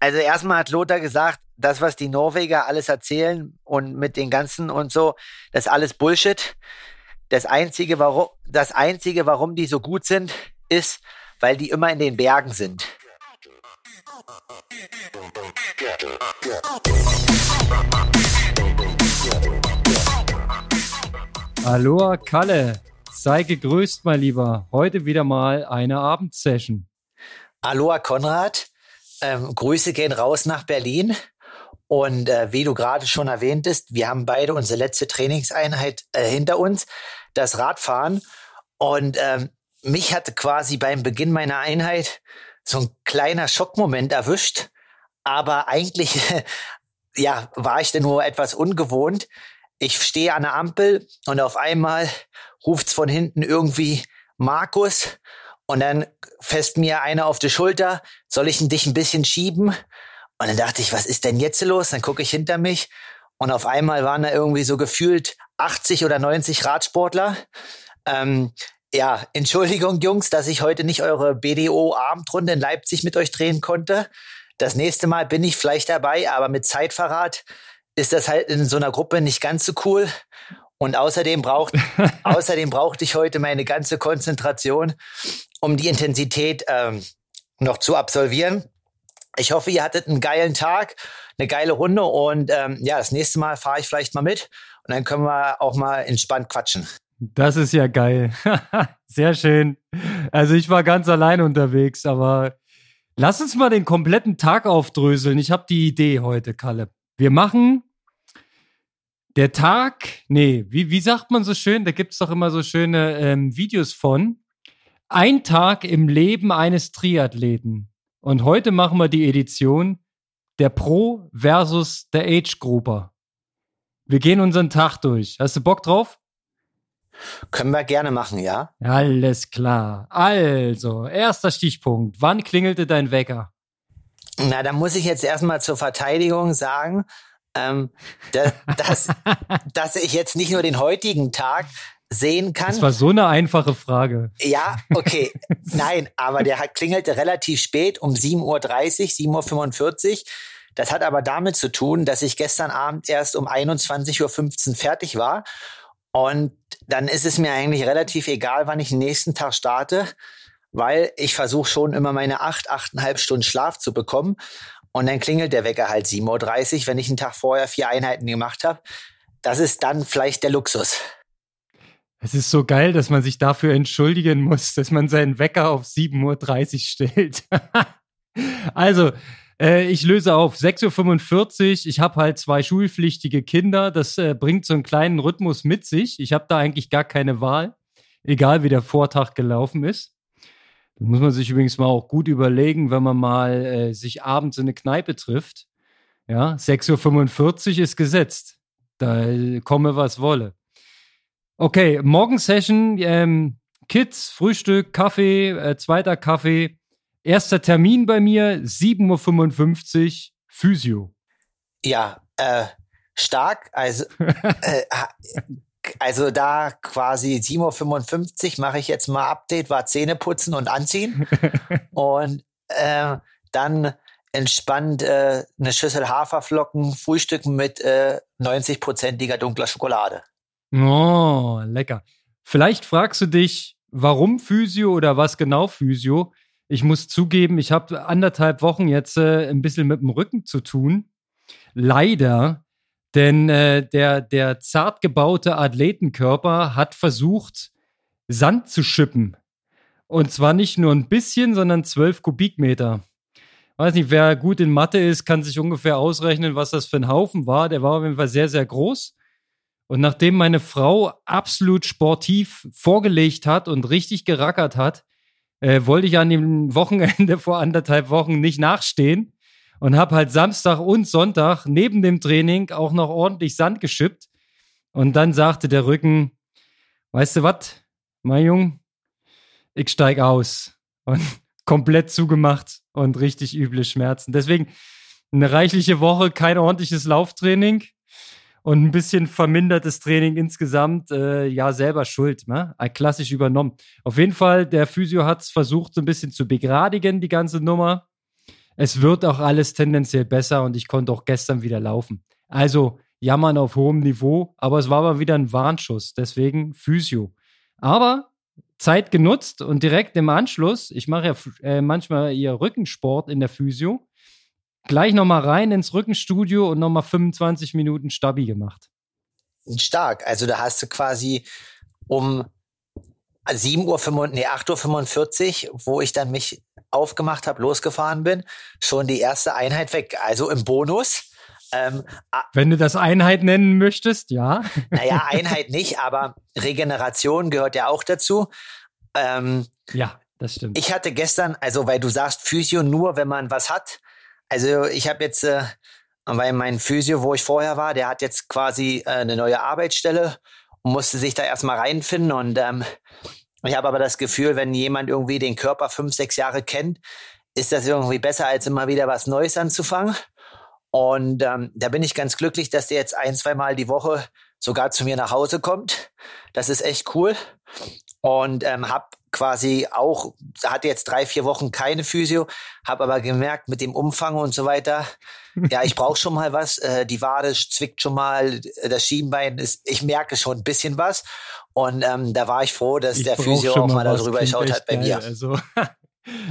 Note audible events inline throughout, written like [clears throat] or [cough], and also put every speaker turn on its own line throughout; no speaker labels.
Also erstmal hat Lothar gesagt, das, was die Norweger alles erzählen und mit den ganzen und so, das ist alles Bullshit. Das einzige, warum, das einzige, warum die so gut sind, ist, weil die immer in den Bergen sind.
Aloha Kalle, sei gegrüßt, mein Lieber. Heute wieder mal eine Abendsession.
Aloha Konrad, ähm, Grüße gehen raus nach Berlin. Und äh, wie du gerade schon erwähntest, wir haben beide unsere letzte Trainingseinheit äh, hinter uns, das Radfahren. Und ähm, mich hatte quasi beim Beginn meiner Einheit so ein kleiner Schockmoment erwischt. Aber eigentlich, [laughs] ja, war ich denn nur etwas ungewohnt. Ich stehe an der Ampel und auf einmal ruft's von hinten irgendwie Markus und dann fest mir einer auf die Schulter, soll ich dich ein bisschen schieben? Und dann dachte ich, was ist denn jetzt los? Dann gucke ich hinter mich und auf einmal waren da irgendwie so gefühlt 80 oder 90 Radsportler. Ähm, ja, [laughs] Entschuldigung, Jungs, dass ich heute nicht eure BDO-Abendrunde in Leipzig mit euch drehen konnte. Das nächste Mal bin ich vielleicht dabei, aber mit Zeitverrat ist das halt in so einer Gruppe nicht ganz so cool. Und außerdem braucht, [laughs] außerdem brauchte ich heute meine ganze Konzentration, um die Intensität ähm, noch zu absolvieren. Ich hoffe, ihr hattet einen geilen Tag, eine geile Runde und ähm, ja, das nächste Mal fahre ich vielleicht mal mit und dann können wir auch mal entspannt quatschen.
Das ist ja geil. [laughs] Sehr schön. Also ich war ganz allein unterwegs, aber lass uns mal den kompletten Tag aufdröseln. Ich habe die Idee heute, Kalle. Wir machen der Tag, nee, wie, wie sagt man so schön? Da gibt es doch immer so schöne ähm, Videos von. Ein Tag im Leben eines Triathleten. Und heute machen wir die Edition der Pro versus der Age Grouper. Wir gehen unseren Tag durch. Hast du Bock drauf?
Können wir gerne machen, ja?
Alles klar. Also, erster Stichpunkt. Wann klingelte dein Wecker?
Na, da muss ich jetzt erstmal zur Verteidigung sagen, ähm, dass, dass, [laughs] dass ich jetzt nicht nur den heutigen Tag sehen kann.
Das war so eine einfache Frage.
Ja, okay. [laughs] Nein, aber der hat, klingelte relativ spät um 7.30 Uhr, 7.45 Uhr. Das hat aber damit zu tun, dass ich gestern Abend erst um 21.15 Uhr fertig war. Und dann ist es mir eigentlich relativ egal, wann ich den nächsten Tag starte, weil ich versuche schon immer meine acht, achteinhalb Stunden Schlaf zu bekommen. Und dann klingelt der Wecker halt 7.30 Uhr, wenn ich einen Tag vorher vier Einheiten gemacht habe. Das ist dann vielleicht der Luxus.
Es ist so geil, dass man sich dafür entschuldigen muss, [laughs] dass man seinen Wecker auf 7.30 Uhr stellt. [laughs] also, äh, ich löse auf 6.45 Uhr. Ich habe halt zwei schulpflichtige Kinder. Das äh, bringt so einen kleinen Rhythmus mit sich. Ich habe da eigentlich gar keine Wahl, egal wie der Vortag gelaufen ist. Da muss man sich übrigens mal auch gut überlegen, wenn man mal äh, sich abends in eine Kneipe trifft. Ja, 6.45 Uhr ist gesetzt. Da äh, komme, was wolle. Okay, Morgensession, ähm, Kids, Frühstück, Kaffee, äh, zweiter Kaffee. Erster Termin bei mir, 7.55 Uhr, Physio.
Ja, äh, stark. Also, [laughs] äh, also da quasi 7.55 Uhr mache ich jetzt mal Update, war Zähne putzen und anziehen. [laughs] und äh, dann entspannt äh, eine Schüssel Haferflocken frühstücken mit äh, 90-prozentiger dunkler Schokolade.
Oh, lecker. Vielleicht fragst du dich, warum Physio oder was genau Physio? Ich muss zugeben, ich habe anderthalb Wochen jetzt äh, ein bisschen mit dem Rücken zu tun. Leider denn äh, der, der zart gebaute Athletenkörper hat versucht, Sand zu schippen. Und zwar nicht nur ein bisschen, sondern zwölf Kubikmeter. Weiß nicht, wer gut in Mathe ist, kann sich ungefähr ausrechnen, was das für ein Haufen war. Der war auf jeden Fall sehr, sehr groß. Und nachdem meine Frau absolut sportiv vorgelegt hat und richtig gerackert hat, äh, wollte ich an dem Wochenende [laughs] vor anderthalb Wochen nicht nachstehen und habe halt Samstag und Sonntag neben dem Training auch noch ordentlich Sand geschippt. Und dann sagte der Rücken, weißt du was, mein Jung, ich steig aus. Und [laughs] komplett zugemacht und richtig üble Schmerzen. Deswegen eine reichliche Woche, kein ordentliches Lauftraining und ein bisschen vermindertes Training insgesamt. Äh, ja, selber schuld, ne? Klassisch übernommen. Auf jeden Fall, der Physio hat es versucht, so ein bisschen zu begradigen, die ganze Nummer. es wird auch alles tendenziell besser und ich konnte auch gestern wieder laufen. Also jammern auf hohem Niveau, aber es war mal wieder ein Warnschuss, deswegen Physio. Aber Zeit genutzt und direkt im Anschluss, ich mache ja äh, manchmal ihr Rückensport in der Physio, gleich nochmal rein ins Rückenstudio und nochmal 25 Minuten Stabi gemacht.
Stark. Also da hast du quasi um 7 Uhr, nee, 8.45 Uhr, wo ich dann mich aufgemacht habe, losgefahren bin, schon die erste Einheit weg. Also im Bonus.
Ähm, Wenn du das Einheit nennen möchtest, ja. [laughs]
Naja, Einheit nicht, aber Regeneration gehört ja auch dazu.
Ähm, ja, das stimmt.
Ich hatte gestern, also weil du sagst Physio nur, wenn man was hat. Also ich habe jetzt, äh, weil mein Physio, wo ich vorher war, der hat jetzt quasi äh, eine neue Arbeitsstelle und musste sich da erstmal reinfinden. Und ähm, ich habe aber das Gefühl, wenn jemand irgendwie den Körper fünf, sechs Jahre kennt, ist das irgendwie besser, als immer wieder was Neues anzufangen. Und ähm, da bin ich ganz glücklich, dass der jetzt ein, zwei Mal die Woche sogar zu mir nach Hause kommt. Das ist echt cool. Und ähm, habe quasi auch, hatte jetzt drei, vier Wochen keine Physio, habe aber gemerkt, mit dem Umfang und so weiter, [laughs] ja, ich brauche schon mal was. Äh, die Wade zwickt schon mal, das Schienbein ist, ich merke schon ein bisschen was. Und ähm, da war ich froh, dass ich der Physio auch mal darüber geschaut hat bei geil, mir. Also. [laughs]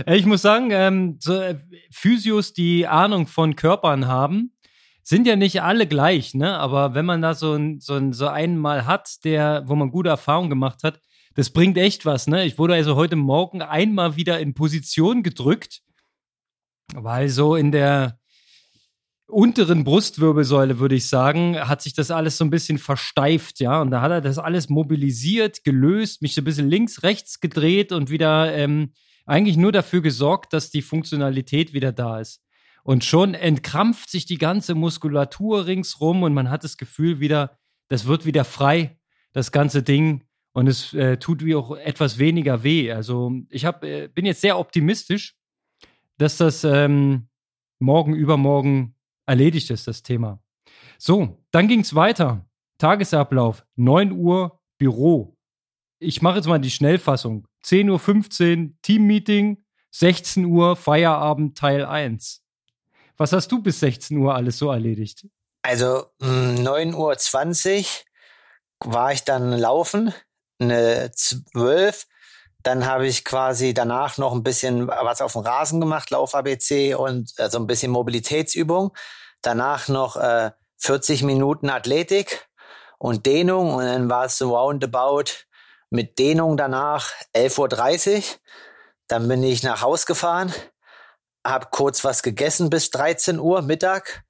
Ich muss sagen, ähm, so, äh, Physios, die Ahnung von Körpern haben, sind ja nicht alle gleich, ne? Aber wenn man da so, ein, so, ein, so einen mal hat, der, wo man gute Erfahrungen gemacht hat, das bringt echt was, ne? Ich wurde also heute Morgen einmal wieder in Position gedrückt, weil so in der unteren Brustwirbelsäule, würde ich sagen, hat sich das alles so ein bisschen versteift, ja. Und da hat er das alles mobilisiert, gelöst, mich so ein bisschen links, rechts gedreht und wieder ähm, eigentlich nur dafür gesorgt, dass die Funktionalität wieder da ist. Und schon entkrampft sich die ganze Muskulatur ringsrum und man hat das Gefühl wieder, das wird wieder frei, das ganze Ding. Und es äh, tut wie auch etwas weniger weh. Also ich hab, äh, bin jetzt sehr optimistisch, dass das ähm, morgen, übermorgen erledigt ist, das Thema. So, dann ging es weiter. Tagesablauf, 9 Uhr Büro. Ich mache jetzt mal die Schnellfassung. 10.15 Uhr Teammeeting, 16 Uhr Feierabend Teil 1. Was hast du bis 16 Uhr alles so erledigt?
Also 9.20 Uhr war ich dann laufen, eine 12. Dann habe ich quasi danach noch ein bisschen was auf dem Rasen gemacht, Lauf-ABC und äh, so ein bisschen Mobilitätsübung. Danach noch äh, 40 Minuten Athletik und Dehnung und dann war es so roundabout mit Dehnung danach 11.30 Uhr. Dann bin ich nach Haus gefahren, habe kurz was gegessen bis 13 Uhr Mittag,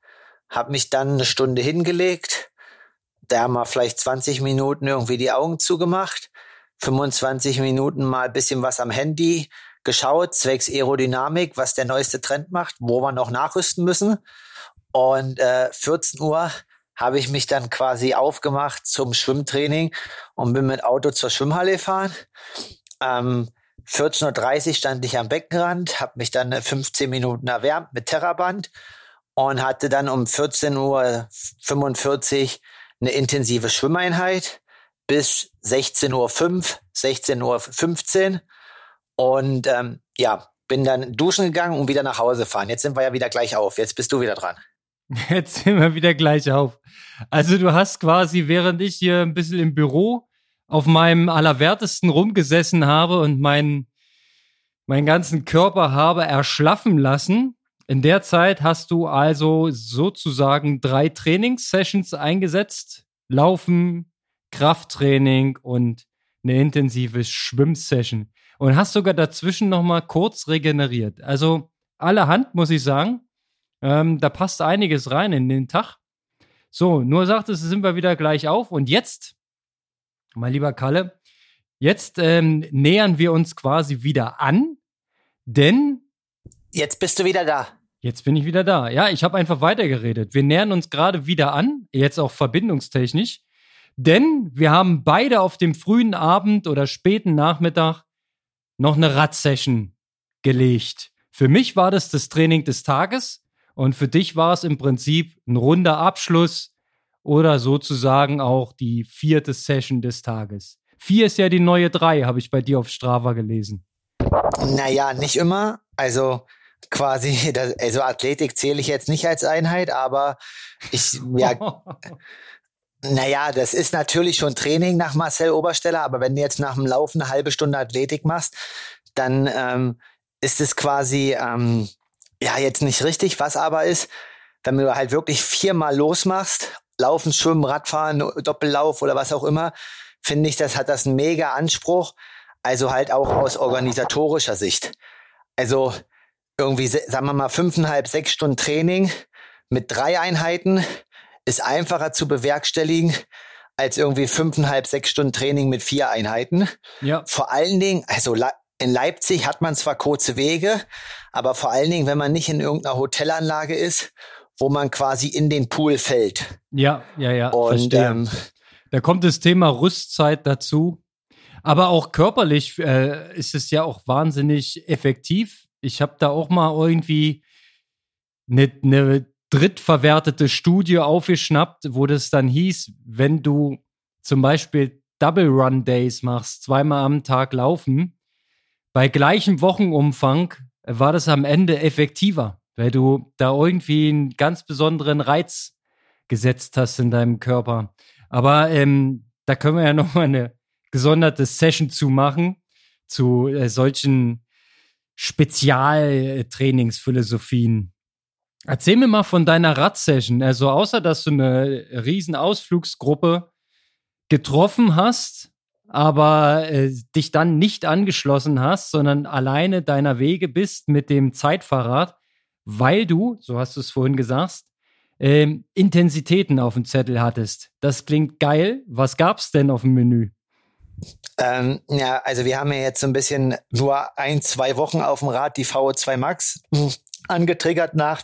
habe mich dann eine Stunde hingelegt, da mal vielleicht 20 Minuten irgendwie die Augen zugemacht, 25 Minuten mal ein bisschen was am Handy geschaut, zwecks Aerodynamik, was der neueste Trend macht, wo wir noch nachrüsten müssen. Und äh, 14 Uhr habe ich mich dann quasi aufgemacht zum Schwimmtraining und bin mit Auto zur Schwimmhalle gefahren. Ähm, 14.30 Uhr stand ich am Beckenrand, habe mich dann 15 äh, Minuten erwärmt mit Terraband und hatte dann um 14.45 Uhr eine intensive Schwimmeinheit bis 16.05 Uhr, 16.15 Uhr und ähm, ja, bin dann duschen gegangen und wieder nach Hause fahren. Jetzt sind wir ja wieder gleich auf. Jetzt bist du wieder dran. [laughs]
Jetzt sind wir wieder gleich auf. Also du hast quasi, während ich hier ein bisschen im Büro auf meinem Allerwertesten rumgesessen habe und meinen, meinen ganzen Körper habe erschlaffen lassen, in der Zeit hast du also sozusagen drei Trainingssessions eingesetzt. Laufen, Krafttraining und eine intensive Schwimmsession. Und hast sogar dazwischen nochmal kurz regeneriert. Also allerhand, muss ich sagen. Ähm, da passt einiges rein in den Tag. So, nur sagt es, sind wir wieder gleich auf. Und jetzt, mein lieber Kalle, jetzt ähm, nähern wir uns quasi wieder an, denn.
Jetzt bist du wieder da.
Jetzt bin ich wieder da. Ja, ich habe einfach weitergeredet. Wir nähern uns gerade wieder an, jetzt auch verbindungstechnisch, denn wir haben beide auf dem frühen Abend oder späten Nachmittag noch eine Rad-Session gelegt. Für mich war das das Training des Tages. Und für dich war es im Prinzip ein runder Abschluss oder sozusagen auch die vierte Session des Tages. Vier ist ja die neue drei, habe ich bei dir auf Strava gelesen.
Naja, nicht immer. Also quasi, [laughs] das, also Athletik zähle ich jetzt nicht als Einheit, aber ich, ja, [laughs] naja, das ist natürlich schon Training nach Marcel Obersteller, aber wenn du jetzt nach dem Laufen eine halbe Stunde Athletik machst, dann ähm, ist es quasi, ähm, ja, jetzt nicht richtig. Was aber ist, wenn du halt wirklich viermal losmachst, Laufen, Schwimmen, Radfahren, Doppellauf oder was auch immer, finde ich, das hat das einen mega Anspruch. Also halt auch aus organisatorischer Sicht. Also irgendwie, sagen wir mal, fünfeinhalb, sechs Stunden Training mit drei Einheiten ist einfacher zu bewerkstelligen als irgendwie fünfeinhalb, sechs Stunden Training mit vier Einheiten. Ja. Vor allen Dingen, also in Leipzig hat man zwar kurze Wege, aber vor allen Dingen, wenn man nicht in irgendeiner Hotelanlage ist, wo man quasi in den Pool fällt.
Ja, ja, ja. Und ähm, da kommt das Thema Rüstzeit dazu. Aber auch körperlich äh, ist es ja auch wahnsinnig effektiv. Ich habe da auch mal irgendwie eine, eine drittverwertete Studie aufgeschnappt, wo das dann hieß, wenn du zum Beispiel Double Run Days machst, zweimal am Tag laufen, bei gleichem Wochenumfang war das am Ende effektiver, weil du da irgendwie einen ganz besonderen Reiz gesetzt hast in deinem Körper. Aber ähm, da können wir ja noch mal eine gesonderte Session zu machen zu äh, solchen Spezialtrainingsphilosophien. Erzähl mir mal von deiner Radsession. Also außer dass du eine riesen Ausflugsgruppe getroffen hast, aber äh, dich dann nicht angeschlossen hast, sondern alleine deiner Wege bist mit dem Zeitfahrrad, weil du, so hast du es vorhin gesagt, ähm, Intensitäten auf dem Zettel hattest. Das klingt geil. Was gab's denn auf dem Menü?
Ähm, ja, also wir haben ja jetzt so ein bisschen nur ein, zwei Wochen auf dem Rad die VO2 Max angetriggert nach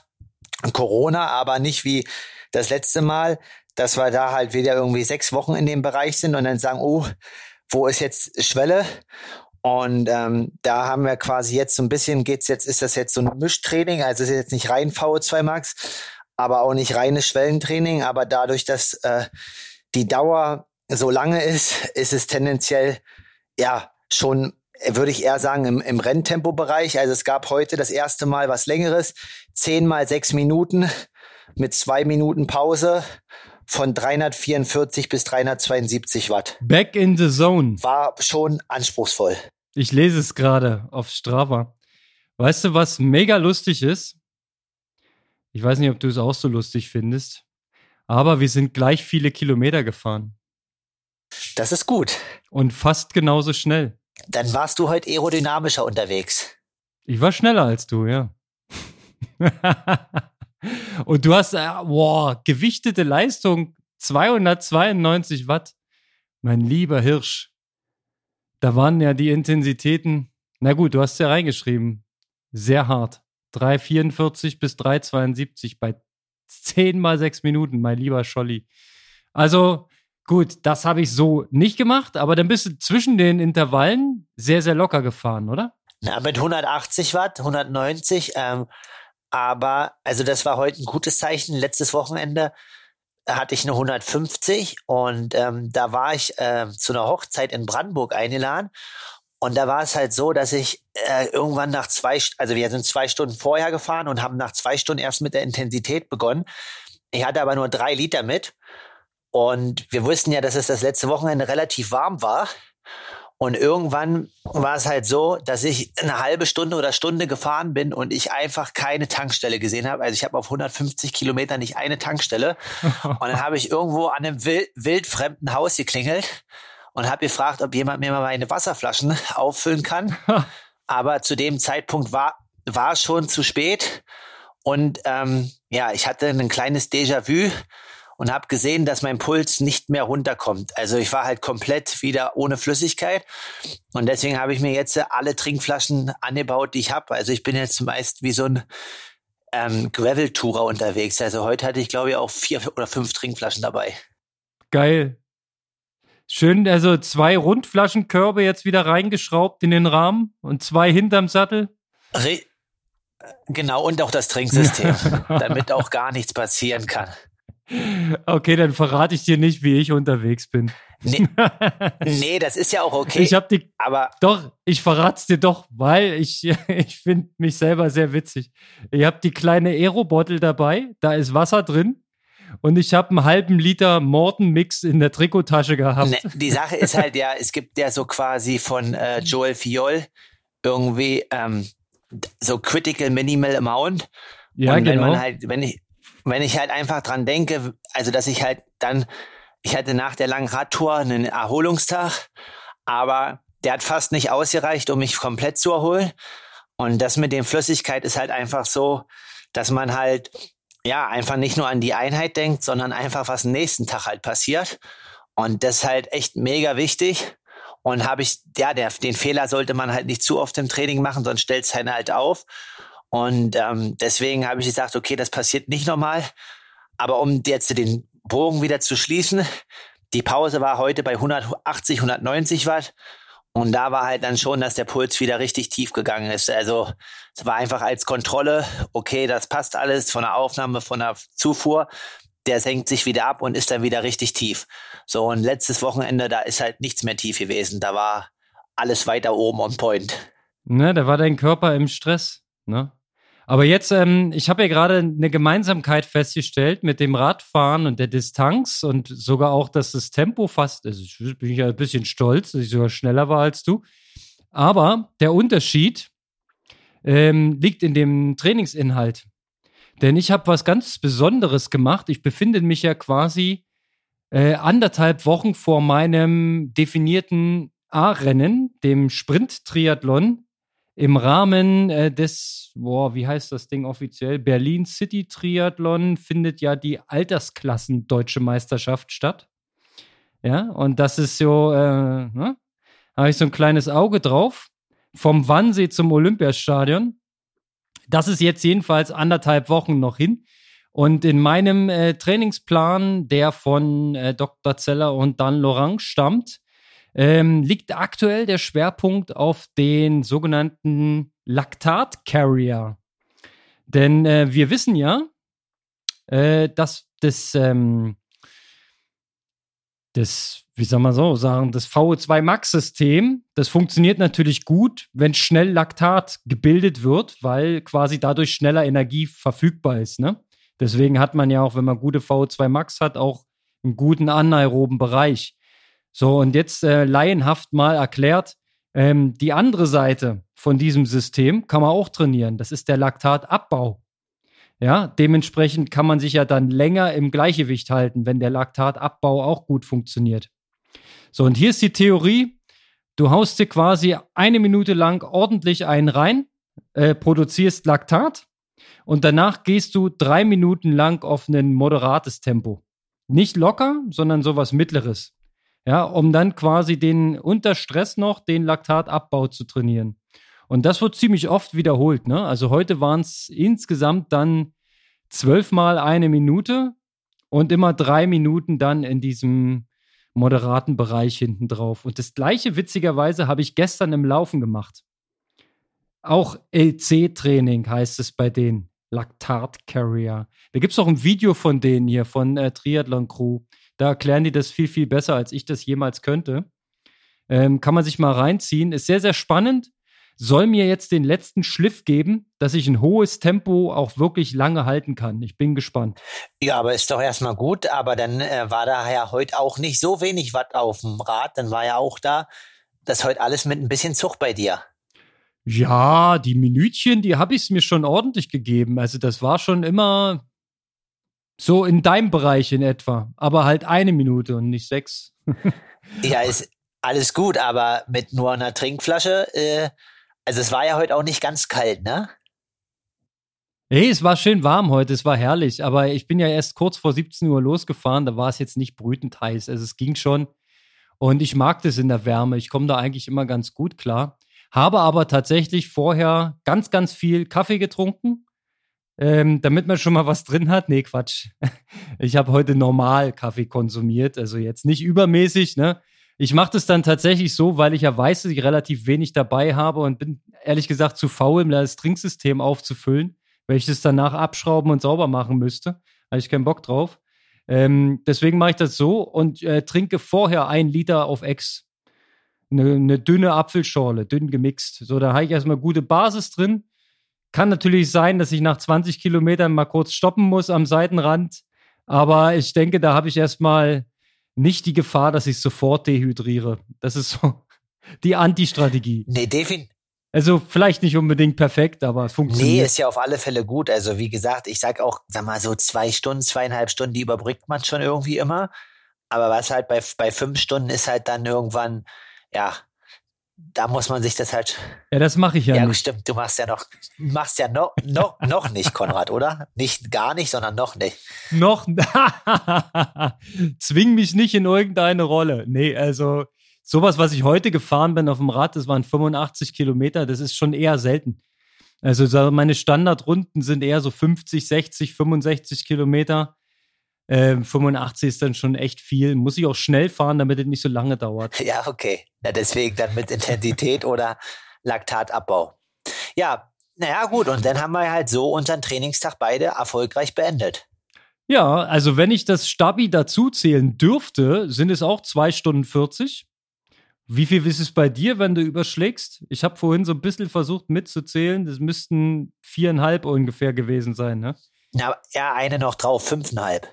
Corona, aber nicht wie das letzte Mal, dass wir da halt wieder irgendwie sechs Wochen in dem Bereich sind und dann sagen, oh, wo ist jetzt Schwelle? Und ähm, da haben wir quasi jetzt so ein bisschen geht's jetzt, ist das jetzt so ein Mischtraining, also ist jetzt nicht rein VO2 Max, aber auch nicht reines Schwellentraining, aber dadurch, dass äh, die Dauer so lange ist, ist es tendenziell ja schon würde ich eher sagen, im, im Renntempo-Bereich. Also es gab heute das erste Mal was längeres, zehn mal sechs Minuten mit zwei Minuten Pause von 344 bis 372 Watt.
Back in the zone.
War schon anspruchsvoll.
Ich lese es gerade auf Strava. Weißt du, was mega lustig ist? Ich weiß nicht, ob du es auch so lustig findest, aber wir sind gleich viele Kilometer gefahren.
Das ist gut.
Und fast genauso schnell.
Dann warst du heute aerodynamischer unterwegs.
Ich war schneller als du, ja. [laughs] Und du hast, äh, boah, gewichtete Leistung 292 Watt. Mein lieber Hirsch. Da waren ja die Intensitäten, na gut, du hast ja reingeschrieben, sehr hart. 3,44 bis 3,72 bei 10 mal 6 Minuten, mein lieber Scholli. Also Gut, das habe ich so nicht gemacht, aber dann bist du zwischen den Intervallen sehr, sehr locker gefahren, oder?
Na, mit 180 Watt, 190. Ähm, aber, also das war heute ein gutes Zeichen. Letztes Wochenende hatte ich eine 150 und ähm, da war ich äh, zu einer Hochzeit in Brandenburg eingeladen. Und da war es halt so, dass ich äh, irgendwann nach zwei, also wir sind zwei Stunden vorher gefahren und haben nach zwei Stunden erst mit der Intensität begonnen. Ich hatte aber nur drei Liter mit und wir wussten ja, dass es das letzte Wochenende relativ warm war. Und irgendwann war es halt so, dass ich eine halbe Stunde oder Stunde gefahren bin und ich einfach keine Tankstelle gesehen habe. Also ich habe auf 150 Kilometer nicht eine Tankstelle. [laughs] Und dann habe ich irgendwo an einem wild, wildfremden Haus geklingelt und habe gefragt, ob jemand mir mal meine Wasserflaschen auffüllen kann. [laughs] Aber zu dem Zeitpunkt war war schon zu spät. Und ähm, ja, ich hatte ein kleines Déjà-vu und habe gesehen, dass mein Puls nicht mehr runterkommt. Also ich war halt komplett wieder ohne Flüssigkeit und deswegen habe ich mir jetzt alle Trinkflaschen angebaut, die ich habe. Also ich bin jetzt meist wie so ein ähm, Gravel-Tourer unterwegs. Also heute hatte ich glaube ich auch vier oder fünf Trinkflaschen dabei.
Geil. Schön, also zwei Rundflaschenkörbe jetzt wieder reingeschraubt in den Rahmen und zwei hinterm Sattel.
Re genau, und auch das Trinksystem, [laughs] damit auch gar nichts passieren kann.
Okay, dann verrate ich dir nicht, wie ich unterwegs bin.
Nee, [laughs] nee, das ist ja auch okay.
Ich habe die, aber doch, ich verrat's dir doch, weil ich, [laughs] ich finde mich selber sehr witzig. Ich habe die kleine Aero-Bottle dabei, da ist Wasser drin und ich habe einen halben Liter Morton-Mix in der Trikottasche gehabt. Nee,
die Sache ist halt ja, es gibt ja so quasi von äh, Joel Fiol irgendwie ähm, so Critical Minimal Amount.
Ja, und wenn genau.
man halt, wenn ich, wenn ich halt einfach dran denke, also dass ich halt dann, ich hatte nach der langen Radtour einen Erholungstag, aber der hat fast nicht ausgereicht, um mich komplett zu erholen. Und das mit dem Flüssigkeit ist halt einfach so, dass man halt ja einfach nicht nur an die Einheit denkt, sondern einfach, was nächsten Tag halt passiert. Und das ist halt echt mega wichtig. Und habe ich, ja, der, den Fehler sollte man halt nicht zu oft im Training machen, sonst stellt es halt auf. Und ähm, deswegen habe ich gesagt, okay, das passiert nicht nochmal. Aber um jetzt den Bogen wieder zu schließen, die Pause war heute bei 180, 190 Watt. Und da war halt dann schon, dass der Puls wieder richtig tief gegangen ist. Also es war einfach als Kontrolle, okay, das passt alles von der Aufnahme, von der Zufuhr. Der senkt sich wieder ab und ist dann wieder richtig tief. So, und letztes Wochenende, da ist halt nichts mehr tief gewesen. Da war alles weiter oben on point.
Ne, da war dein Körper im Stress, ne? Aber jetzt, ähm, ich habe ja gerade eine Gemeinsamkeit festgestellt mit dem Radfahren und der Distanz und sogar auch, dass das Tempo fast, also ich bin ja ein bisschen stolz, dass ich sogar schneller war als du. Aber der Unterschied ähm, liegt in dem Trainingsinhalt. Denn ich habe was ganz Besonderes gemacht. Ich befinde mich ja quasi äh, anderthalb Wochen vor meinem definierten A-Rennen, dem Sprint-Triathlon im Rahmen äh, des, boah, wie heißt das Ding offiziell? Berlin City Triathlon findet ja die Altersklassen Deutsche Meisterschaft statt. Ja, und das ist so, äh, ne? habe ich so ein kleines Auge drauf. Vom Wannsee zum Olympiastadion. Das ist jetzt jedenfalls anderthalb Wochen noch hin. Und in meinem äh, Trainingsplan, der von äh, Dr. Zeller und Dan Laurent stammt, ähm, liegt aktuell der Schwerpunkt auf den sogenannten Laktat-Carrier. Denn äh, wir wissen ja, äh, dass das, ähm, das, wie soll man so sagen, das VO2 Max-System, das funktioniert natürlich gut, wenn schnell Laktat gebildet wird, weil quasi dadurch schneller Energie verfügbar ist. Ne? Deswegen hat man ja auch, wenn man gute VO2 Max hat, auch einen guten anaeroben Bereich. So, und jetzt äh, laienhaft mal erklärt, ähm, die andere Seite von diesem System kann man auch trainieren. Das ist der Laktatabbau. Ja, dementsprechend kann man sich ja dann länger im Gleichgewicht halten, wenn der Laktatabbau auch gut funktioniert. So, und hier ist die Theorie. Du haust dir quasi eine Minute lang ordentlich einen rein, äh, produzierst Laktat und danach gehst du drei Minuten lang auf ein moderates Tempo. Nicht locker, sondern sowas Mittleres ja, um dann quasi den unter Stress noch den Laktatabbau zu trainieren. Und das wird ziemlich oft wiederholt. Ne? Also heute waren es insgesamt dann zwölfmal eine Minute und immer drei Minuten dann in diesem moderaten Bereich hinten drauf. Und das gleiche witzigerweise habe ich gestern im Laufen gemacht. Auch LC-Training heißt es bei denen. Laktat Carrier. Da gibt es auch ein Video von denen hier, von äh, Triathlon Crew. Da erklären die das viel, viel besser, als ich das jemals könnte. Ähm, kann man sich mal reinziehen. Ist sehr, sehr spannend. Soll mir jetzt den letzten Schliff geben, dass ich ein hohes Tempo auch wirklich lange halten kann. Ich bin gespannt.
Ja, aber ist doch erstmal gut. Aber dann äh, war da ja heute auch nicht so wenig Watt auf dem Rad. Dann war ja auch da das heute alles mit ein bisschen Zug bei dir.
Ja, die Minütchen, die habe ich mir schon ordentlich gegeben. Also das war schon immer so in deinem Bereich in etwa, aber halt eine Minute und nicht sechs. [laughs]
ja, ist alles gut, aber mit nur einer Trinkflasche, äh, also es war ja heute auch nicht ganz kalt, ne?
Hey, es war schön warm heute, es war herrlich, aber ich bin ja erst kurz vor 17 Uhr losgefahren, da war es jetzt nicht brütend heiß, also es ging schon. Und ich mag das in der Wärme, ich komme da eigentlich immer ganz gut klar. Habe aber tatsächlich vorher ganz, ganz viel Kaffee getrunken ähm, damit man schon mal was drin hat. Nee, Quatsch. [laughs] Ich habe heute normal Kaffee konsumiert, also jetzt nicht übermäßig, ne? Ich mache das dann tatsächlich so, weil ich ja weiß, dass ich relativ wenig dabei habe und bin ehrlich gesagt zu faul, um das Trinksystem aufzufüllen, weil ich das danach abschrauben und sauber machen müsste. Habe ich keinen Bock drauf. Ähm, deswegen mache ich das so und äh, trinke vorher ein Liter auf Ex. Eine, eine dünne Apfelschorle, dünn gemixt. So, da habe ich erstmal gute Basis drin. Kann natürlich sein, dass ich nach 20 Kilometern mal kurz stoppen muss am Seitenrand. Aber ich denke, da habe ich erstmal nicht die Gefahr, dass ich sofort dehydriere. Das ist so [laughs] die Anti-Strategie.
Nee, defin
also vielleicht nicht unbedingt perfekt, aber es funktioniert.
Nee, ist ja auf alle Fälle gut. Also wie gesagt, ich sag auch, sag mal, so zwei Stunden, zweieinhalb Stunden, die überbrückt man schon irgendwie immer. Aber was halt bei, bei fünf Stunden ist halt dann irgendwann, ja, da muss man sich das halt.
Ja, das mache ich ja, ja nicht.
stimmt. Du machst ja noch, machst ja noch, noch, [laughs] noch nicht, Konrad, oder? Nicht gar nicht, sondern noch nicht.
Noch. [laughs] Zwing mich nicht in irgendeine Rolle. Nee, also sowas, was ich heute gefahren bin auf dem Rad, das waren 85 Kilometer, das ist schon eher selten. Also meine Standardrunden sind eher so 50, 60, 65 Kilometer. Ähm, 85 ist dann schon echt viel. Muss ich auch schnell fahren, damit es nicht so lange dauert. [laughs]
Ja, okay. Ja, deswegen dann mit Intensität oder Laktatabbau. Ja, naja, gut. Und dann haben wir halt so unseren Trainingstag beide erfolgreich beendet.
Ja, also wenn ich das Stabi dazuzählen dürfte, sind es auch zwei Stunden 40. Wie viel ist es bei dir, wenn du überschlägst? Ich habe vorhin so ein bisschen versucht mitzuzählen. Das müssten viereinhalb ungefähr gewesen sein, ne?
Ja, ja eine noch drauf, fünfeinhalb.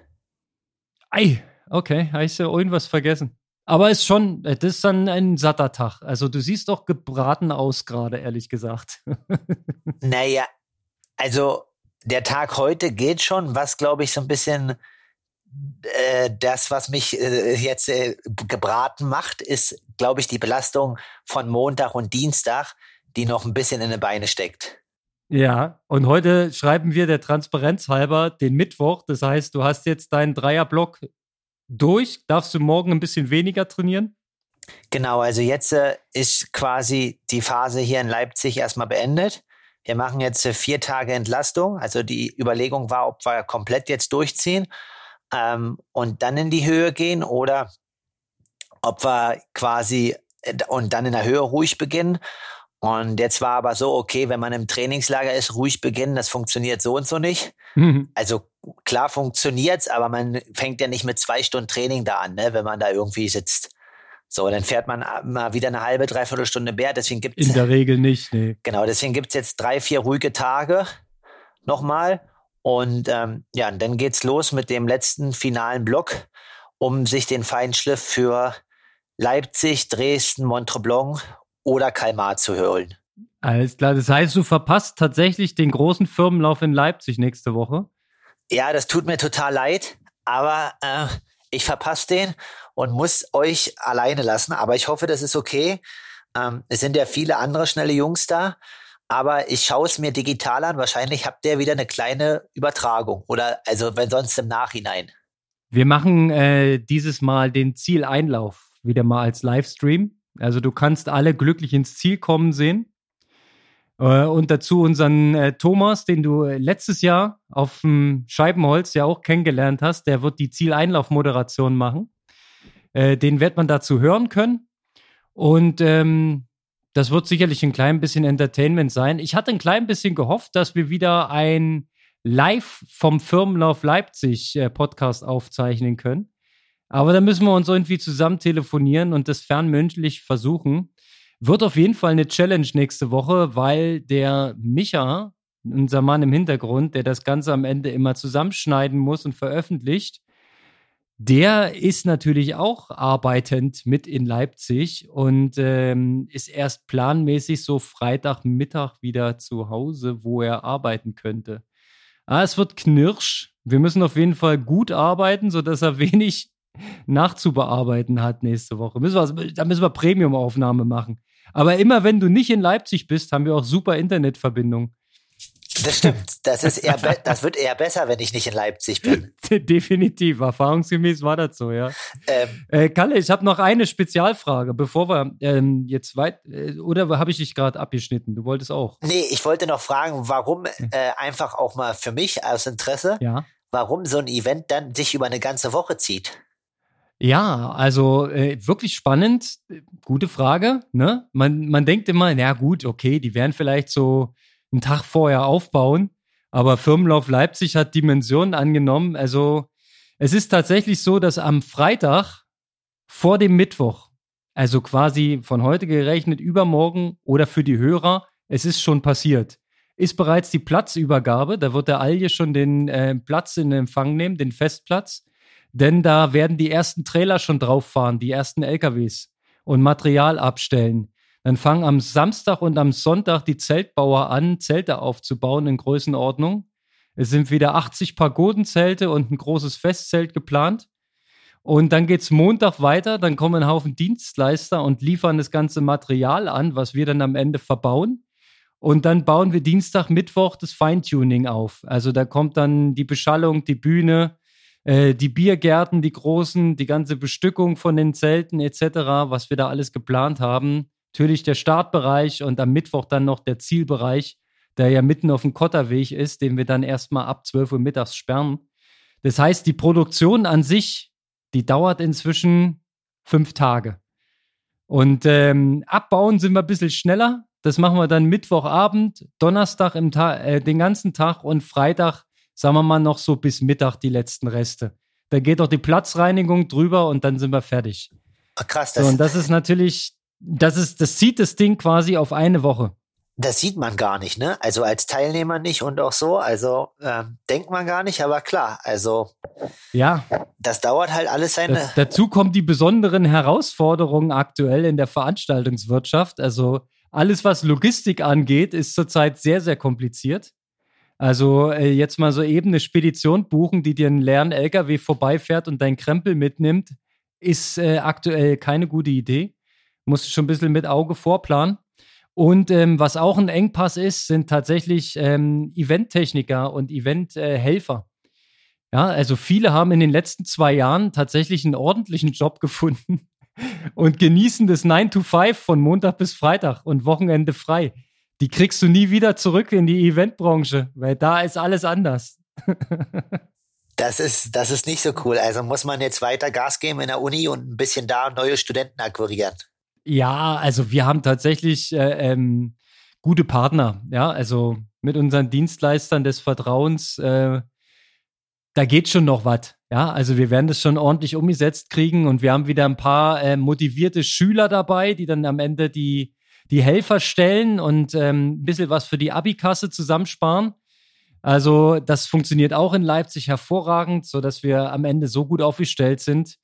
Ei, okay, habe ich ja irgendwas vergessen. Aber ist schon, äh, das ist dann ein satter Tag. Also du siehst doch gebraten aus gerade, ehrlich gesagt. [laughs]
naja, also der Tag heute geht schon, was glaube ich so ein bisschen äh, das, was mich äh, jetzt äh, gebraten macht, ist, glaube ich, die Belastung von Montag und Dienstag, die noch ein bisschen in den Beine steckt.
Ja, und heute schreiben wir der Transparenz halber den Mittwoch. Das heißt, du hast jetzt deinen Dreierblock durch. Darfst du morgen ein bisschen weniger trainieren?
Genau, also jetzt äh, ist quasi die Phase hier in Leipzig erstmal beendet. Wir machen jetzt äh, vier Tage Entlastung. Also die Überlegung war, ob wir komplett jetzt durchziehen ähm, und dann in die Höhe gehen oder ob wir quasi äh, und dann in der Höhe ruhig beginnen. Und jetzt war aber so, okay, wenn man im Trainingslager ist, ruhig beginnen, das funktioniert so und so nicht. Mhm. Also klar funktioniert's, aber man fängt ja nicht mit zwei Stunden Training da an, ne, wenn man da irgendwie sitzt. So, dann fährt man mal wieder eine halbe, dreiviertel Stunde mehr. Deswegen gibt's
in der Regel nicht. Nee.
Genau, deswegen gibt's jetzt drei, vier ruhige Tage nochmal. Und ähm, ja, und dann geht's los mit dem letzten finalen Block, um sich den Feinschliff für Leipzig, Dresden, Montreblanc oder Kalmar zu holen.
Alles klar, das heißt, du verpasst tatsächlich den großen Firmenlauf in Leipzig nächste Woche.
Ja, das tut mir total leid, aber äh, ich verpasse den und muss euch alleine lassen. Aber ich hoffe, das ist okay. Ähm, es sind ja viele andere schnelle Jungs da aber ich schaue es mir digital an. Wahrscheinlich habt ihr wieder eine kleine Übertragung oder also wenn sonst im Nachhinein.
Wir machen äh, dieses Mal den Zieleinlauf wieder mal als Livestream. Also du kannst alle glücklich ins Ziel kommen sehen. Äh, und dazu unseren äh, Thomas, den du letztes Jahr auf dem Scheibenholz ja auch kennengelernt hast, der wird die Zieleinlaufmoderation machen. Äh, den wird man dazu hören können. Und ähm, das wird sicherlich ein klein bisschen Entertainment sein. Ich hatte ein klein bisschen gehofft, dass wir wieder ein Live vom Firmenlauf Leipzig äh, Podcast aufzeichnen können. Aber da müssen wir uns irgendwie zusammen telefonieren und das fernmündlich versuchen. Wird auf jeden Fall eine Challenge nächste Woche, weil der Micha, unser Mann im Hintergrund, der das Ganze am Ende immer zusammenschneiden muss und veröffentlicht, der ist natürlich auch arbeitend mit in Leipzig und ähm, ist erst planmäßig so Freitagmittag wieder zu Hause, wo er arbeiten könnte. Ah, es wird knirsch. Wir müssen auf jeden Fall gut arbeiten, sodass er [laughs] wenig nachzubearbeiten hat nächste Woche. Müssen wir, da müssen wir Premium-Aufnahme machen. Aber immer wenn du nicht in Leipzig bist, haben wir auch super Internetverbindung.
Das stimmt. Das ist eher, das wird eher besser, wenn ich nicht in Leipzig bin. [laughs]
Definitiv. Erfahrungsgemäß war das so, ja. Ähm, äh, Kalle, ich habe noch eine Spezialfrage, bevor wir ähm, jetzt weit, äh, oder habe ich dich gerade abgeschnitten? Du wolltest auch.
Nee, ich wollte noch fragen, warum äh, einfach auch mal für mich aus Interesse,
ja.
warum so ein Event dann sich über eine ganze Woche zieht.
Ja, also äh, wirklich spannend. Gute Frage. Ne? Man, man denkt immer, na gut, okay, die wären vielleicht so einen Tag vorher aufbauen. Aber Firmenlauf Leipzig hat Dimensionen angenommen. Also Es ist tatsächlich so, dass am Freitag vor dem Mittwoch, also quasi von heute gerechnet übermorgen oder für die Hörer, es ist schon passiert, ist bereits die Platzübergabe. Da wird der Alje schon den äh, Platz in Empfang nehmen, den Festplatz. Denn da werden die ersten Trailer schon drauf fahren, die ersten LKWs und Material abstellen. Dann fangen am Samstag und am Sonntag die Zeltbauer an, Zelte aufzubauen in Größenordnung. Es sind wieder 80 Pagodenzelte und ein großes Festzelt geplant. Und dann geht es Montag weiter, dann kommen ein Haufen Dienstleister und liefern das ganze Material an, was wir dann am Ende verbauen. Und dann bauen wir Dienstag, Mittwoch das Feintuning auf. Also da kommt dann die Beschallung, die Bühne, äh, die Biergärten, die großen, die ganze Bestückung von den Zelten etc., was wir da alles geplant haben. Natürlich der Startbereich und am Mittwoch dann noch der Zielbereich, der ja mitten auf dem Kotterweg ist, den wir dann erstmal ab 12 Uhr mittags sperren. Das heißt, die Produktion an sich, die dauert inzwischen fünf Tage. Und ähm, abbauen sind wir ein bisschen schneller. Das machen wir dann Mittwochabend, Donnerstag im Ta äh, den ganzen Tag und Freitag sagen wir mal, noch so bis Mittag die letzten Reste. Da geht auch die Platzreinigung drüber und dann sind wir fertig.
Ach, krass. Das
so, und das ist natürlich, das ist, das zieht das Ding quasi auf eine Woche.
Das sieht man gar nicht, ne? Also als Teilnehmer nicht und auch so. Also äh, denkt man gar nicht, aber klar, also
ja,
das dauert halt alles seine.
Das, dazu kommen die besonderen Herausforderungen aktuell in der Veranstaltungswirtschaft. Also alles, was Logistik angeht, ist zurzeit sehr, sehr kompliziert. Also äh, jetzt mal so eben eine Spedition buchen, die dir einen leeren LKW vorbeifährt und deinen Krempel mitnimmt, ist äh, aktuell keine gute Idee. Musst du schon ein bisschen mit Auge vorplanen. Und ähm, was auch ein Engpass ist, sind tatsächlich ähm, Eventtechniker und Eventhelfer. Äh, ja, also viele haben in den letzten zwei Jahren tatsächlich einen ordentlichen Job gefunden [laughs] und genießen das 9 to 5 von Montag bis Freitag und Wochenende frei die kriegst du nie wieder zurück in die Eventbranche, weil da ist alles anders.
Das ist, das ist nicht so cool. Also muss man jetzt weiter Gas geben in der Uni und ein bisschen da neue Studenten akquirieren.
Ja, also wir haben tatsächlich äh, ähm, gute Partner. Ja, also mit unseren Dienstleistern des Vertrauens, äh, da geht schon noch was. Ja, also wir werden das schon ordentlich umgesetzt kriegen und wir haben wieder ein paar äh, motivierte Schüler dabei, die dann am Ende die die Helfer stellen und ähm, ein bisschen was für die Abikasse zusammensparen. Also das funktioniert auch in Leipzig hervorragend, so dass wir am Ende so gut aufgestellt sind,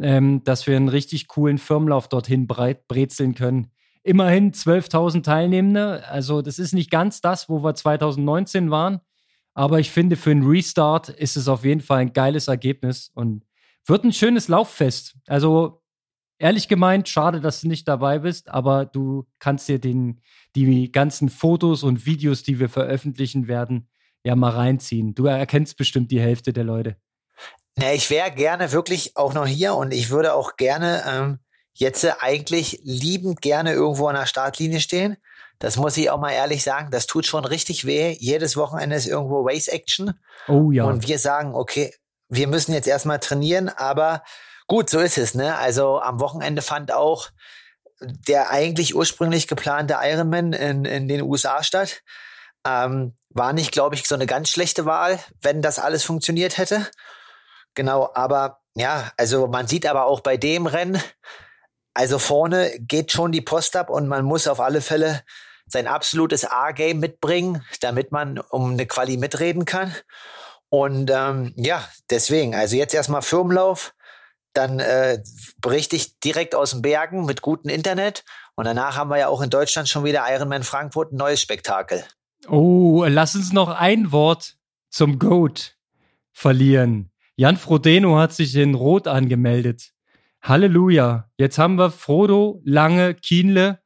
ähm, dass wir einen richtig coolen Firmenlauf dorthin breit brezeln können. Immerhin 12.000 Teilnehmende, also das ist nicht ganz das, wo wir 2019 waren, aber ich finde für einen Restart ist es auf jeden Fall ein geiles Ergebnis und wird ein schönes Lauffest. Also ehrlich gemeint, schade, dass du nicht dabei bist, aber du kannst dir den, die ganzen Fotos und Videos, die wir veröffentlichen werden, ja mal reinziehen. Du erkennst bestimmt die Hälfte der Leute.
Na, ich wäre gerne wirklich auch noch hier und ich würde auch gerne ähm, jetzt eigentlich liebend gerne irgendwo an der Startlinie stehen. Das muss ich auch mal ehrlich sagen. Das tut schon richtig weh. Jedes Wochenende ist irgendwo Race Action.
Oh ja.
Und wir sagen, okay, wir müssen jetzt erstmal trainieren, aber Gut, so ist es. Ne? Also am Wochenende fand auch der eigentlich ursprünglich geplante Ironman in, in den USA statt. Ähm, war nicht, glaube ich, so eine ganz schlechte Wahl, wenn das alles funktioniert hätte. Genau, aber ja, also man sieht aber auch bei dem Rennen, also vorne geht schon die Post ab und man muss auf alle Fälle sein absolutes A-Game mitbringen, damit man um eine Quali mitreden kann. Und ähm, ja, deswegen, also jetzt erstmal Firmenlauf, dann äh, berichte ich direkt aus den Bergen mit gutem Internet. Und danach haben wir ja auch in Deutschland schon wieder Ironman Frankfurt, ein neues Spektakel.
Oh, lass uns noch ein Wort zum Goat verlieren. Jan Frodeno hat sich in Rot angemeldet. Halleluja. Jetzt haben wir Frodo, Lange, Kienle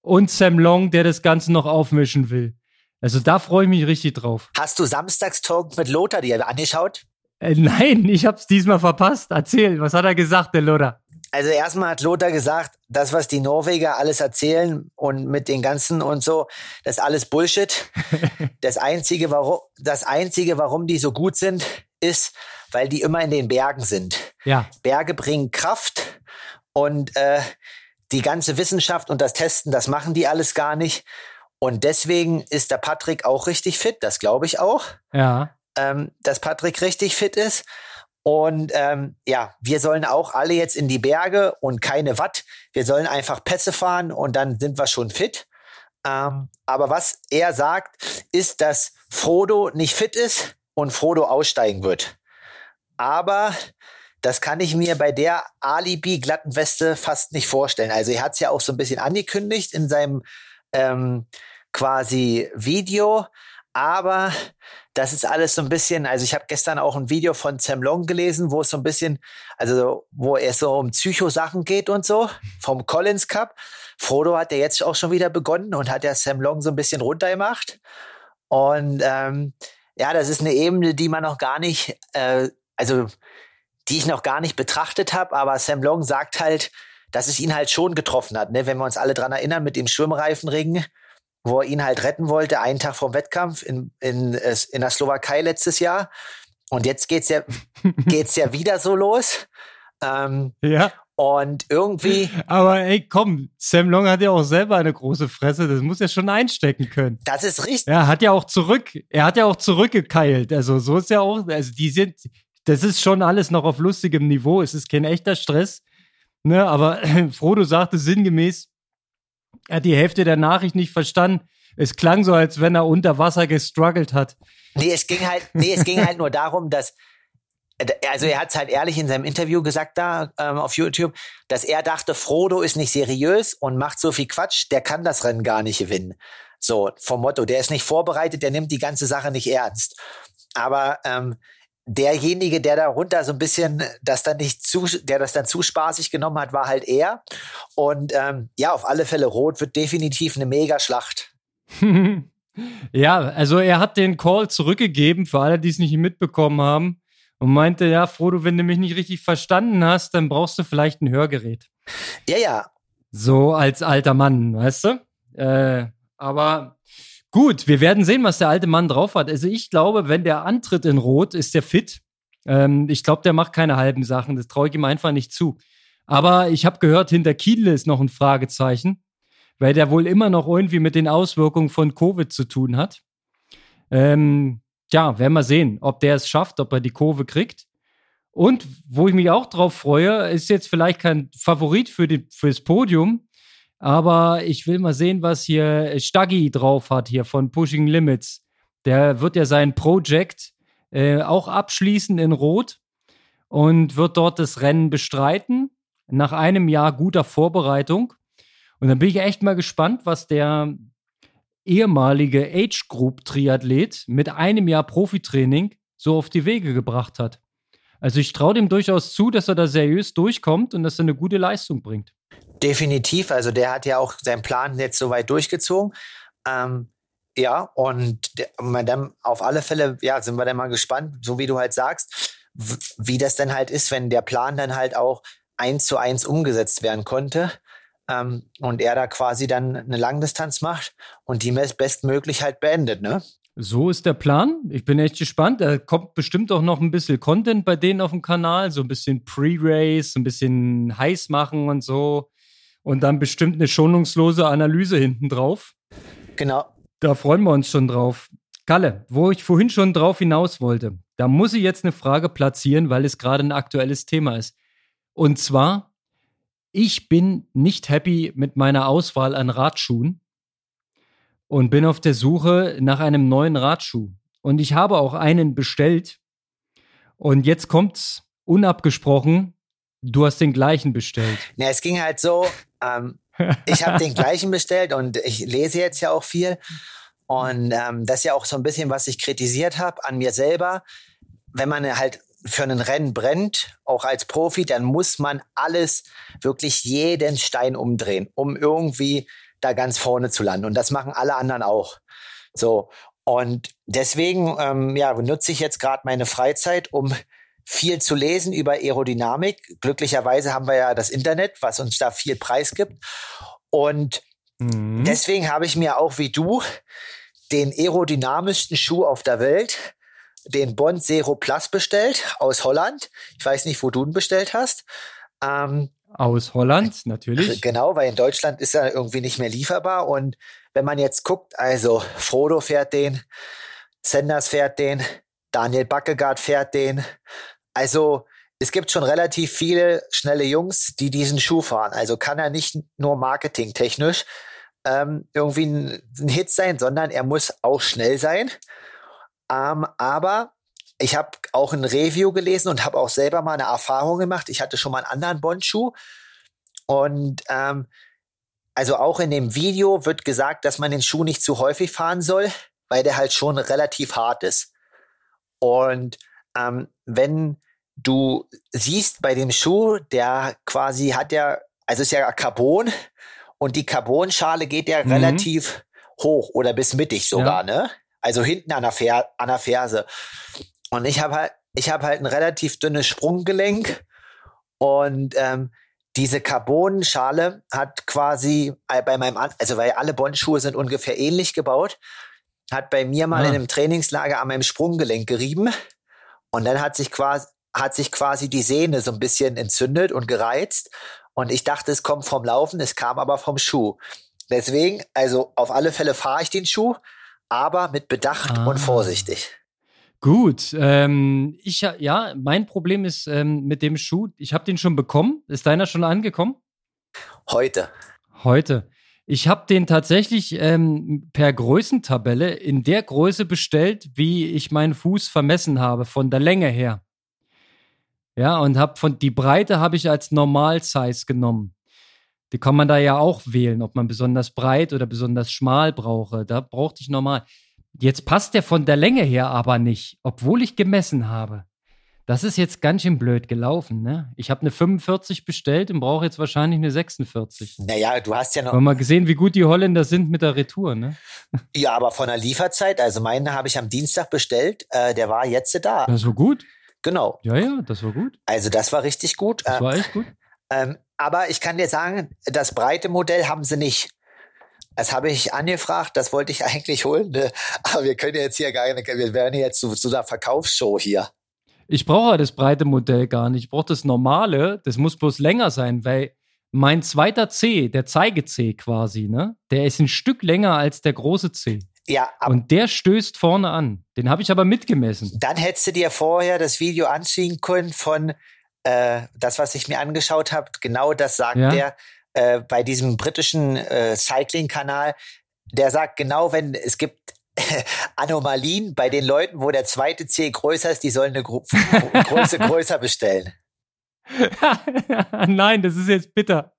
und Sam Long, der das Ganze noch aufmischen will. Also da freue ich mich richtig drauf.
Hast du Samstagstalk mit Lothar dir angeschaut?
Äh, nein, ich hab's diesmal verpasst. Erzähl, was hat er gesagt, der Lothar?
Also erstmal hat Lothar gesagt, das, was die Norweger alles erzählen und mit den ganzen und so, das ist alles Bullshit. [laughs] das einzige, warum, das einzige, warum die so gut sind, ist, weil die immer in den Bergen sind.
Ja.
Berge bringen Kraft und äh, die ganze Wissenschaft und das Testen, das machen die alles gar nicht. Und deswegen ist der Patrick auch richtig fit, das glaube ich auch.
Ja
ähm, dass Patrick richtig fit ist. Und ähm, ja, wir sollen auch alle jetzt in die Berge und keine Watt. Wir sollen einfach Pässe fahren und dann sind wir schon fit. Ähm, aber was er sagt, ist, dass Frodo nicht fit ist und Frodo aussteigen wird. Aber das kann ich mir bei der Alibi-glatten Weste fast nicht vorstellen. Also er hat es ja auch so ein bisschen angekündigt in seinem ähm, quasi Video, aber das ist alles so ein bisschen, also ich habe gestern auch ein Video von Sam Long gelesen, wo es so ein bisschen, also wo es so um Psychosachen geht und so, vom Collins Cup. Frodo hat ja jetzt auch schon wieder begonnen und hat ja Sam Long so ein bisschen runtergemacht. Und ähm, ja, das ist eine Ebene, die man noch gar nicht, äh, also die ich noch gar nicht betrachtet habe, aber Sam Long sagt halt, dass es ihn halt schon getroffen hat, ne? wenn wir uns alle dran erinnern mit dem Schwimmreifenring, wo er ihn halt retten wollte, einen Tag vom Wettkampf in, in, in der Slowakei letztes Jahr. Und jetzt geht's ja, [laughs] geht's ja wieder so los. Ähm,
ja.
Und irgendwie.
Aber ey, komm, Sam Long hat ja auch selber eine große Fresse, das muss er schon einstecken können.
Das ist richtig.
Er hat ja auch zurück, er hat ja auch zurückgekeilt. Also so ist ja auch, also die sind, das ist schon alles noch auf lustigem Niveau. Es ist kein echter Stress. Ne, aber [clears throat] Frodo sagte sinngemäß, er hat die Hälfte der Nachricht nicht verstanden. Es klang so, als wenn er unter Wasser gestruggelt hat.
Nee, es ging halt, nee, es ging halt nur darum, dass also er hat es halt ehrlich in seinem Interview gesagt da ähm, auf YouTube, dass er dachte, Frodo ist nicht seriös und macht so viel Quatsch, der kann das Rennen gar nicht gewinnen. So vom Motto, der ist nicht vorbereitet, der nimmt die ganze Sache nicht ernst. Aber ähm, derjenige, der darunter so ein bisschen das dann nicht zu, der das dann zu spaßig genommen hat, war halt er. Und ähm, ja, auf alle Fälle Rot wird definitiv eine Mega-Schlacht. [laughs]
ja, also er hat den Call zurückgegeben für alle, die es nicht mitbekommen haben und meinte, ja, Frodo, wenn du mich nicht richtig verstanden hast, dann brauchst du vielleicht ein Hörgerät.
Ja, ja.
So als alter Mann, weißt du? Äh, aber Gut, wir werden sehen, was der alte Mann drauf hat. Also ich glaube, wenn der antritt in Rot, ist der fit. Ähm, ich glaube, der macht keine halben Sachen. Das traue ich ihm einfach nicht zu. Aber ich habe gehört, hinter Kiel ist noch ein Fragezeichen, weil der wohl immer noch irgendwie mit den Auswirkungen von Covid zu tun hat. Ähm, ja, werden wir sehen, ob der es schafft, ob er die Kurve kriegt. Und wo ich mich auch drauf freue, ist jetzt vielleicht kein Favorit für die, fürs Podium, aber ich will mal sehen, was hier Staggy drauf hat, hier von Pushing Limits. Der wird ja sein Project äh, auch abschließen in Rot und wird dort das Rennen bestreiten. Nach einem Jahr guter Vorbereitung. Und dann bin ich echt mal gespannt, was der ehemalige Age Group Triathlet mit einem Jahr Profitraining so auf die Wege gebracht hat. Also ich traue dem durchaus zu, dass er da seriös durchkommt und dass er eine gute Leistung bringt.
Definitiv. Also der hat ja auch seinen Plan jetzt soweit durchgezogen. Ähm, ja, und dann auf alle Fälle, ja, sind wir dann mal gespannt, so wie du halt sagst, wie das dann halt ist, wenn der Plan dann halt auch eins zu eins umgesetzt werden konnte. Ähm, und er da quasi dann eine Langdistanz macht und die bestmöglich halt beendet, ne?
So ist der Plan. Ich bin echt gespannt. Da kommt bestimmt auch noch ein bisschen Content bei denen auf dem Kanal, so ein bisschen Pre-Race, ein bisschen heiß machen und so und dann bestimmt eine schonungslose Analyse hinten drauf.
Genau.
Da freuen wir uns schon drauf. Kalle, wo ich vorhin schon drauf hinaus wollte, da muss ich jetzt eine Frage platzieren, weil es gerade ein aktuelles Thema ist. Und zwar, ich bin nicht happy mit meiner Auswahl an Radschuhen und bin auf der Suche nach einem neuen Radschuh. Und ich habe auch einen bestellt. Und jetzt kommt's unabgesprochen. Du hast den gleichen bestellt.
Na, es ging halt so, ähm, [laughs] ich habe den gleichen bestellt und ich lese jetzt ja auch viel. Und ähm, das ist ja auch so ein bisschen, was ich kritisiert habe an mir selber. Wenn man halt für ein Rennen brennt, auch als Profi, dann muss man alles, wirklich jeden Stein umdrehen, um irgendwie da ganz vorne zu landen. Und das machen alle anderen auch. So. Und deswegen, ähm, ja, nutze ich jetzt gerade meine Freizeit, um viel zu lesen über Aerodynamik. Glücklicherweise haben wir ja das Internet, was uns da viel Preis gibt. Und mhm. deswegen habe ich mir auch wie du den aerodynamischsten Schuh auf der Welt, den Bond Zero Plus bestellt aus Holland. Ich weiß nicht, wo du ihn bestellt hast.
Ähm, aus Holland, natürlich. [laughs]
Genau, weil in Deutschland ist er irgendwie nicht mehr lieferbar. Und wenn man jetzt guckt, also Frodo fährt den, Sanders fährt den, Daniel Backegaard fährt den, Also es gibt schon relativ viele schnelle Jungs, die diesen Schuh fahren. Also kann er nicht nur marketingtechnisch ähm, irgendwie ein, ein Hit sein, sondern er muss auch schnell sein. Ähm, aber ich habe auch ein Review gelesen und habe auch selber mal eine Erfahrung gemacht. Ich hatte schon mal einen anderen Bondschuh und ähm, also auch in dem Video wird gesagt, dass man den Schuh nicht zu häufig fahren soll, weil der halt schon relativ hart ist. Und ähm, wenn du siehst bei dem Schuh, der quasi hat ja, also ist ja Carbon und die Carbonschale geht ja mhm. relativ hoch oder bis mittig sogar, ja. ne? Also hinten an der, Fer an der Ferse. Und ich habe halt, ich habe halt ein relativ dünnes Sprunggelenk und ähm, diese Carbonschale hat quasi bei meinem, also weil alle Bondschuhe sind ungefähr ähnlich gebaut, hat bei mir mal ja. in einem Trainingslager an meinem Sprunggelenk gerieben und dann hat sich quasi hat sich quasi die Sehne so ein bisschen entzündet und gereizt und ich dachte, es kommt vom Laufen, es kam aber vom Schuh. Deswegen, also auf alle Fälle fahre ich den Schuh, aber mit Bedacht ah. und vorsichtig.
Gut, ähm, ich ja, mein Problem ist ähm, mit dem Schuh. Ich habe den schon bekommen. Ist deiner schon angekommen?
Heute.
Heute. Ich habe den tatsächlich ähm, per Größentabelle in der Größe bestellt, wie ich meinen Fuß vermessen habe, von der Länge her. Ja, und habe von die Breite habe ich als Normal-Size genommen. Die kann man da ja auch wählen, ob man besonders breit oder besonders schmal brauche. Da brauchte ich normal. Jetzt passt der von der Länge her aber nicht, obwohl ich gemessen habe. Das ist jetzt ganz schön blöd gelaufen, ne? Ich habe eine 45 bestellt und brauche jetzt wahrscheinlich eine 46.
Naja, du hast ja noch.
Wir haben mal gesehen, wie gut die Holländer sind mit der Retour, ne? [laughs]
Ja, aber von der Lieferzeit, also meine habe ich am Dienstag bestellt, äh, der war jetzt da.
Das war gut.
Genau.
Ja, ja, das war gut.
Also das war richtig gut.
Das war echt gut. [clears throat]
Ähm, aber ich kann dir sagen, das breite Modell haben sie nicht. Das habe ich angefragt, das wollte ich [laughs] eigentlich holen, ne? aber wir können jetzt hier gar nicht, wir werden jetzt zu, zu einer Verkaufsshow hier.
Ich brauche das breite Modell gar nicht. Ich brauche das normale, das muss bloß länger sein, weil mein zweiter C, der Zeige-C quasi, ne, der ist ein Stück länger als der große C.
Ja,
und der stößt vorne an. Den habe ich aber mitgemessen.
Dann hättest du dir vorher das Video anziehen können von äh, das, was ich mir angeschaut habe. Genau das sagt ja? der äh, bei diesem britischen äh, Cycling-Kanal, der sagt genau, wenn es gibt [laughs] Anomalien bei den Leuten, wo der zweite C größer ist, die sollen eine Gru Größe [laughs] größer bestellen. [laughs]
Nein, das ist jetzt bitter.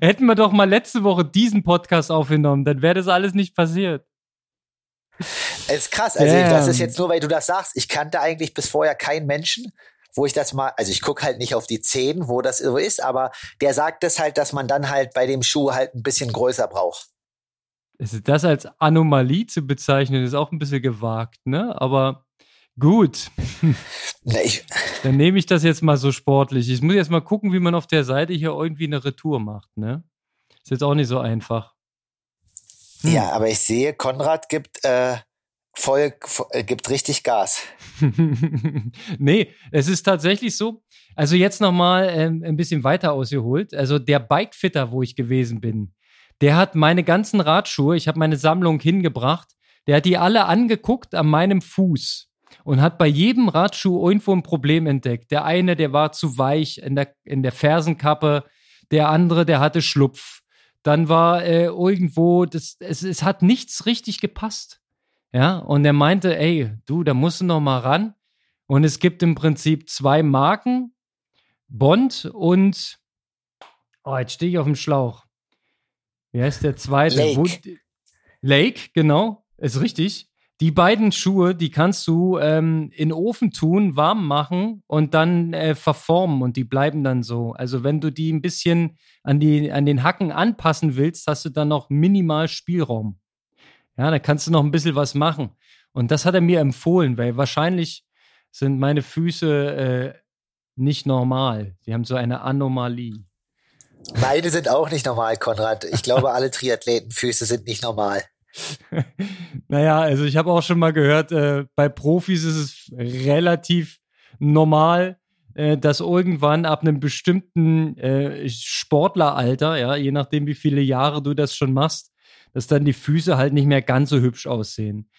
Hätten wir doch mal letzte Woche diesen Podcast aufgenommen, dann wäre das alles nicht passiert.
Es ist krass, also Damn. das ist jetzt nur, weil du das sagst. Ich kannte eigentlich bis vorher keinen Menschen, wo ich das mal, also ich gucke halt nicht auf die Zehen, wo das so ist, aber der sagt das halt, dass man dann halt bei dem Schuh halt ein bisschen größer braucht.
Das als Anomalie zu bezeichnen, ist auch ein bisschen gewagt, ne? Aber gut. Dann nehme ich das jetzt mal so sportlich. Ich muss jetzt mal gucken, wie man auf der Seite hier irgendwie eine Retour macht, ne? Ist jetzt auch nicht so einfach.
Hm. Ja, aber ich sehe, Konrad gibt äh, voll, voll äh, gibt richtig Gas. [laughs]
nee, es ist tatsächlich so. Also jetzt nochmal ähm, ein bisschen weiter ausgeholt. Also der Bikefitter, wo ich gewesen bin, der hat meine ganzen Radschuhe, ich habe meine Sammlung hingebracht, der hat die alle angeguckt an meinem Fuß und hat bei jedem Radschuh irgendwo ein Problem entdeckt. Der eine, der war zu weich in der, in der Fersenkappe, der andere, der hatte Schlupf. Dann war äh, irgendwo, das, es, es hat nichts richtig gepasst. Ja, und er meinte, ey, du, da musst du noch mal ran. Und es gibt im Prinzip zwei Marken, Bond und, oh, jetzt stehe ich auf dem Schlauch. Wie heißt der zweite?
Lake. Wo,
Lake, genau, ist richtig. Die beiden Schuhe, die kannst du ähm, in Ofen tun, warm machen und dann äh, verformen und die bleiben dann so. Also wenn du die ein bisschen an, die, an den Hacken anpassen willst, hast du dann noch minimal Spielraum. Ja, da kannst du noch ein bisschen was machen. Und das hat er mir empfohlen, weil wahrscheinlich sind meine Füße äh, nicht normal. Sie haben so eine Anomalie.
Meine sind auch nicht normal, Konrad. Ich glaube, alle Triathletenfüße sind nicht normal. [laughs]
naja, also ich habe auch schon mal gehört, äh, bei Profis ist es relativ normal, äh, dass irgendwann ab einem bestimmten äh, Sportleralter, ja, je nachdem wie viele Jahre du das schon machst, dass dann die Füße halt nicht mehr ganz so hübsch aussehen.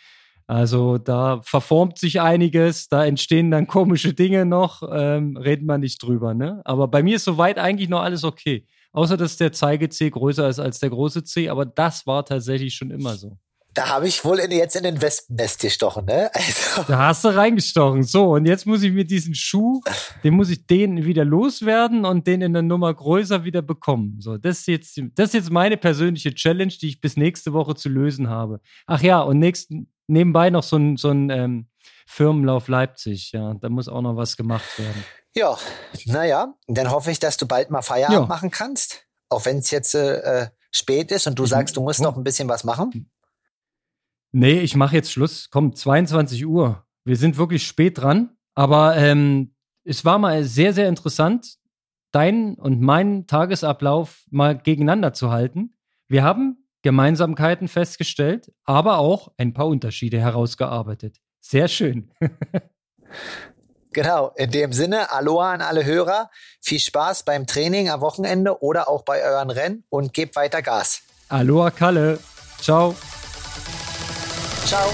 Also da verformt sich einiges, da entstehen dann komische Dinge noch, ähm, reden wir nicht drüber, ne? Aber bei mir ist soweit eigentlich noch alles okay. Außer dass der Zeige C größer ist als der große C, aber das war tatsächlich schon immer so.
Da habe ich wohl in, jetzt in den Wespennest gestochen, ne? [laughs]
Also. Da hast du reingestochen. So, und jetzt muss ich mir diesen Schuh, den muss ich den wieder loswerden und den in der Nummer größer wieder bekommen. So, das ist jetzt, das ist jetzt meine persönliche Challenge, die ich bis nächste Woche zu lösen habe. Ach ja, und nächsten, nebenbei noch so ein, so ein ähm, Firmenlauf Leipzig. Ja, da muss auch noch was gemacht werden.
Ja, naja, dann hoffe ich, dass du bald mal Feierabend ja. machen kannst. Auch wenn es jetzt äh, spät ist und du sagst, du musst noch ein bisschen was machen.
Nee, ich mache jetzt Schluss. Komm, 22 Uhr. Wir sind wirklich spät dran. Aber ähm, es war mal sehr, sehr interessant, deinen und meinen Tagesablauf mal gegeneinander zu halten. Wir haben Gemeinsamkeiten festgestellt, aber auch ein paar Unterschiede herausgearbeitet. Sehr schön. [laughs]
genau, in dem Sinne, Aloha an alle Hörer. Viel Spaß beim Training am Wochenende oder auch bei euren Rennen und gebt weiter Gas.
Aloha Kalle. Ciao.
Ciao.